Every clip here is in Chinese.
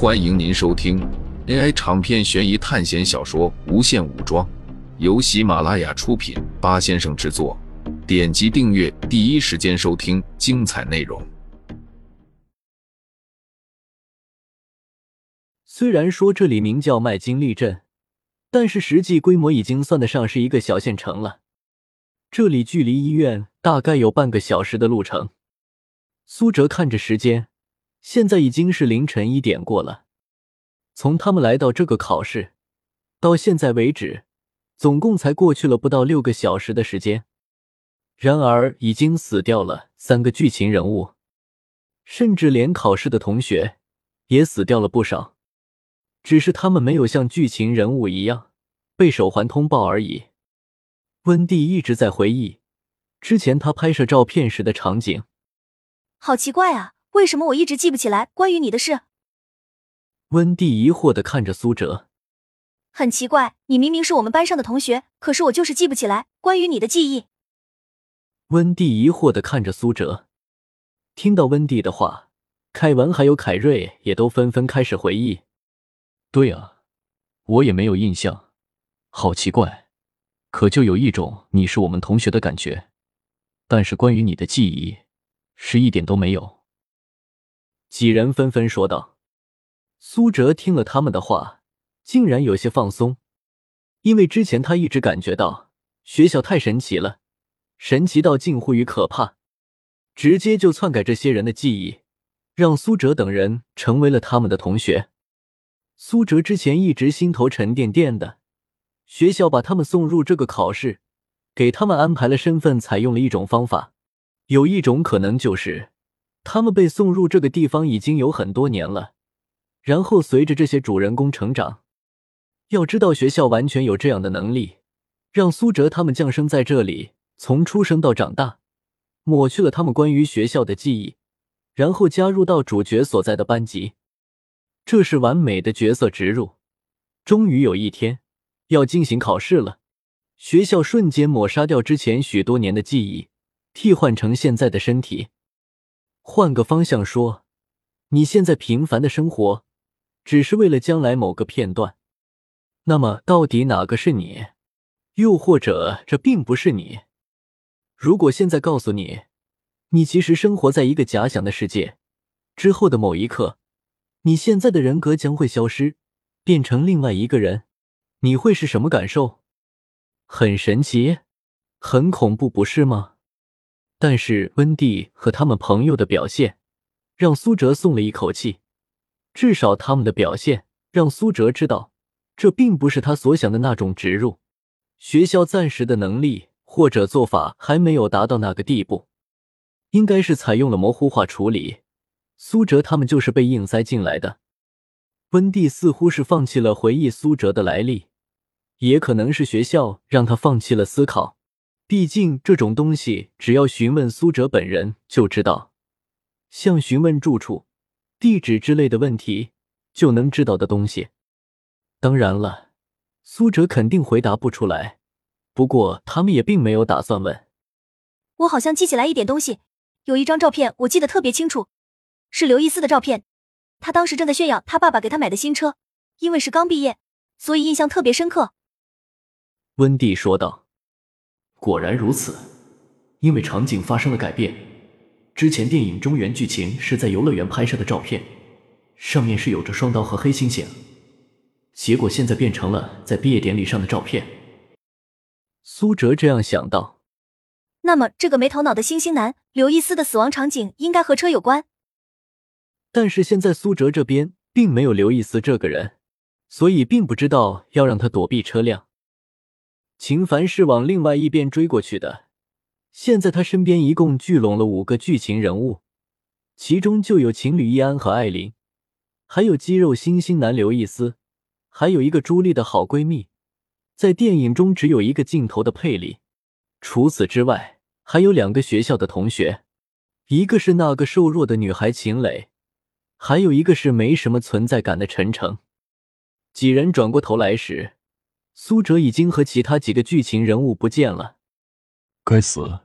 欢迎您收听 AI 长篇悬疑探险小说《无限武装》，由喜马拉雅出品，八先生制作。点击订阅，第一时间收听精彩内容。虽然说这里名叫麦金利镇，但是实际规模已经算得上是一个小县城了。这里距离医院大概有半个小时的路程。苏哲看着时间。现在已经是凌晨一点过了。从他们来到这个考试到现在为止，总共才过去了不到六个小时的时间。然而，已经死掉了三个剧情人物，甚至连考试的同学也死掉了不少。只是他们没有像剧情人物一样被手环通报而已。温蒂一直在回忆之前他拍摄照片时的场景，好奇怪啊！为什么我一直记不起来关于你的事？温蒂疑惑的看着苏哲，很奇怪，你明明是我们班上的同学，可是我就是记不起来关于你的记忆。温蒂疑惑的看着苏哲，听到温蒂的话，凯文还有凯瑞也都纷纷开始回忆。对啊，我也没有印象，好奇怪，可就有一种你是我们同学的感觉，但是关于你的记忆是一点都没有。几人纷纷说道：“苏哲听了他们的话，竟然有些放松，因为之前他一直感觉到学校太神奇了，神奇到近乎于可怕，直接就篡改这些人的记忆，让苏哲等人成为了他们的同学。苏哲之前一直心头沉甸甸的，学校把他们送入这个考试，给他们安排了身份，采用了一种方法，有一种可能就是。”他们被送入这个地方已经有很多年了，然后随着这些主人公成长，要知道学校完全有这样的能力，让苏哲他们降生在这里，从出生到长大，抹去了他们关于学校的记忆，然后加入到主角所在的班级，这是完美的角色植入。终于有一天要进行考试了，学校瞬间抹杀掉之前许多年的记忆，替换成现在的身体。换个方向说，你现在平凡的生活，只是为了将来某个片段。那么，到底哪个是你？又或者，这并不是你？如果现在告诉你，你其实生活在一个假想的世界，之后的某一刻，你现在的人格将会消失，变成另外一个人，你会是什么感受？很神奇，很恐怖，不是吗？但是温蒂和他们朋友的表现，让苏哲松了一口气。至少他们的表现让苏哲知道，这并不是他所想的那种植入。学校暂时的能力或者做法还没有达到那个地步，应该是采用了模糊化处理。苏哲他们就是被硬塞进来的。温蒂似乎是放弃了回忆苏哲的来历，也可能是学校让他放弃了思考。毕竟这种东西，只要询问苏哲本人就知道，像询问住处、地址之类的问题就能知道的东西。当然了，苏哲肯定回答不出来。不过他们也并没有打算问。我好像记起来一点东西，有一张照片我记得特别清楚，是刘易斯的照片。他当时正在炫耀他爸爸给他买的新车，因为是刚毕业，所以印象特别深刻。温蒂说道。果然如此，因为场景发生了改变。之前电影中原剧情是在游乐园拍摄的照片，上面是有着双刀和黑猩猩，结果现在变成了在毕业典礼上的照片。苏哲这样想到。那么，这个没头脑的星星男刘易斯的死亡场景应该和车有关。但是现在苏哲这边并没有刘易斯这个人，所以并不知道要让他躲避车辆。秦凡是往另外一边追过去的，现在他身边一共聚拢了五个剧情人物，其中就有情侣伊安和艾琳，还有肌肉星星男刘易斯，还有一个朱莉的好闺蜜，在电影中只有一个镜头的佩里。除此之外，还有两个学校的同学，一个是那个瘦弱的女孩秦磊，还有一个是没什么存在感的陈诚。几人转过头来时。苏哲已经和其他几个剧情人物不见了。该死，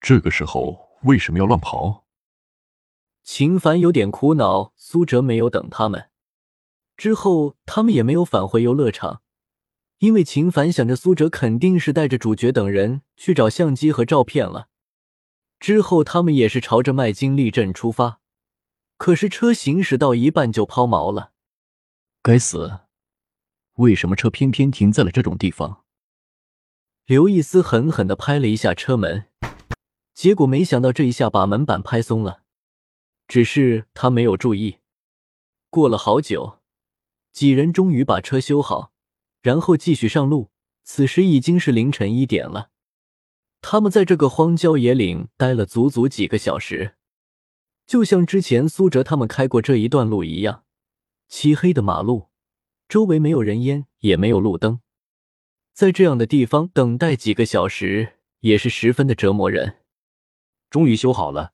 这个时候为什么要乱跑？秦凡有点苦恼。苏哲没有等他们，之后，他们也没有返回游乐场，因为秦凡想着苏哲肯定是带着主角等人去找相机和照片了。之后，他们也是朝着麦金利镇出发，可是车行驶到一半就抛锚了。该死！为什么车偏偏停在了这种地方？刘易斯狠狠的拍了一下车门，结果没想到这一下把门板拍松了。只是他没有注意。过了好久，几人终于把车修好，然后继续上路。此时已经是凌晨一点了。他们在这个荒郊野岭待了足足几个小时，就像之前苏哲他们开过这一段路一样，漆黑的马路，周围没有人烟，也没有路灯。在这样的地方等待几个小时，也是十分的折磨人。终于修好了，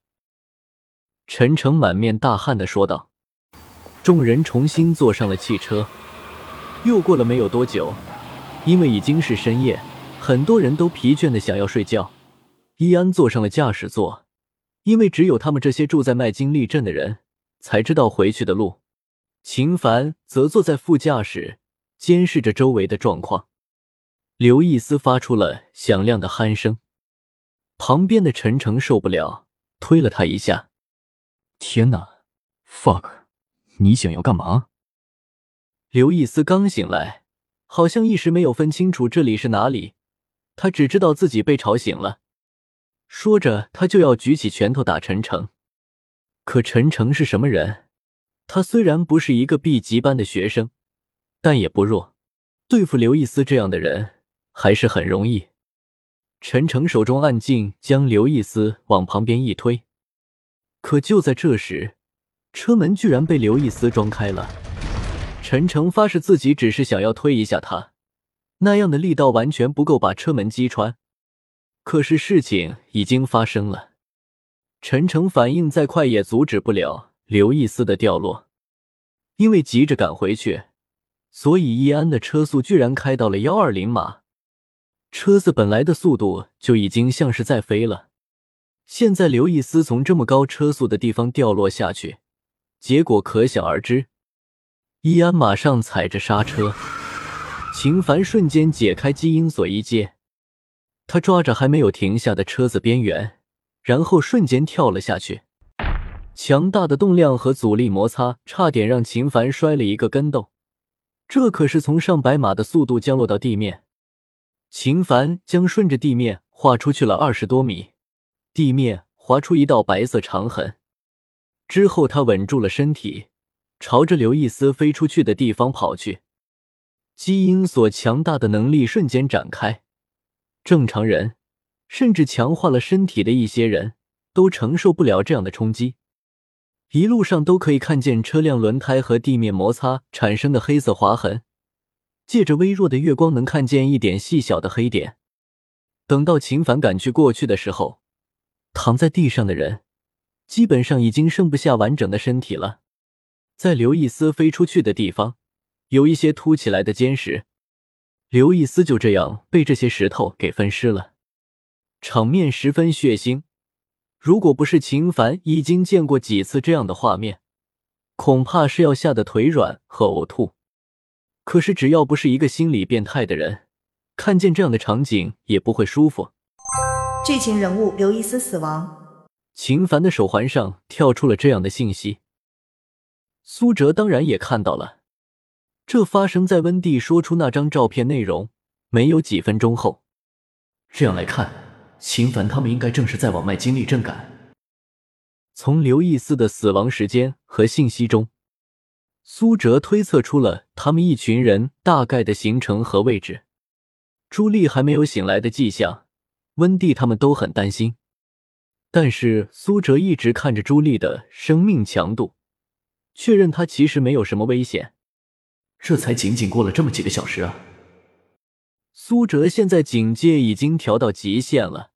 陈诚满面大汗的说道。众人重新坐上了汽车。又过了没有多久，因为已经是深夜，很多人都疲倦的想要睡觉。伊安坐上了驾驶座，因为只有他们这些住在麦金利镇的人才知道回去的路。秦凡则坐在副驾驶，监视着周围的状况。刘易斯发出了响亮的鼾声，旁边的陈诚受不了，推了他一下。天哪，fuck！你想要干嘛？刘易斯刚醒来，好像一时没有分清楚这里是哪里。他只知道自己被吵醒了。说着，他就要举起拳头打陈诚。可陈诚是什么人？他虽然不是一个 B 级班的学生，但也不弱。对付刘易斯这样的人还是很容易。陈诚手中暗劲将刘易斯往旁边一推，可就在这时。车门居然被刘易斯撞开了，陈诚发誓自己只是想要推一下他，那样的力道完全不够把车门击穿。可是事情已经发生了，陈诚反应再快也阻止不了刘易斯的掉落，因为急着赶回去，所以易安的车速居然开到了幺二零码，车子本来的速度就已经像是在飞了，现在刘易斯从这么高车速的地方掉落下去。结果可想而知，伊安马上踩着刹车，秦凡瞬间解开基因锁一接，他抓着还没有停下的车子边缘，然后瞬间跳了下去。强大的动量和阻力摩擦，差点让秦凡摔了一个跟斗。这可是从上百码的速度降落到地面，秦凡将顺着地面划出去了二十多米，地面划出一道白色长痕。之后，他稳住了身体，朝着刘易斯飞出去的地方跑去。基因所强大的能力瞬间展开，正常人，甚至强化了身体的一些人都承受不了这样的冲击。一路上都可以看见车辆轮胎和地面摩擦产生的黑色划痕，借着微弱的月光能看见一点细小的黑点。等到秦凡赶去过去的时候，躺在地上的人。基本上已经剩不下完整的身体了，在刘易斯飞出去的地方，有一些凸起来的尖石，刘易斯就这样被这些石头给分尸了，场面十分血腥。如果不是秦凡已经见过几次这样的画面，恐怕是要吓得腿软和呕吐。可是只要不是一个心理变态的人，看见这样的场景也不会舒服。剧情人物刘易斯死亡。秦凡的手环上跳出了这样的信息，苏哲当然也看到了。这发生在温蒂说出那张照片内容没有几分钟后。这样来看，秦凡他们应该正是在往麦金利镇赶。从刘易斯的死亡时间和信息中，苏哲推测出了他们一群人大概的行程和位置。朱莉还没有醒来的迹象，温蒂他们都很担心。但是苏哲一直看着朱莉的生命强度，确认她其实没有什么危险。这才仅仅过了这么几个小时啊！苏哲现在警戒已经调到极限了，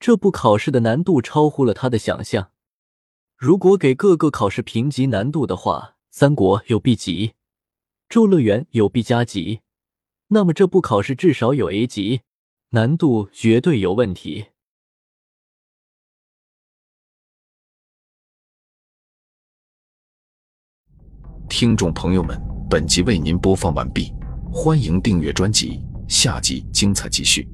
这部考试的难度超乎了他的想象。如果给各个考试评级难度的话，三国有 B 级，咒乐园有 B 加级，那么这部考试至少有 A 级，难度绝对有问题。听众朋友们，本集为您播放完毕，欢迎订阅专辑，下集精彩继续。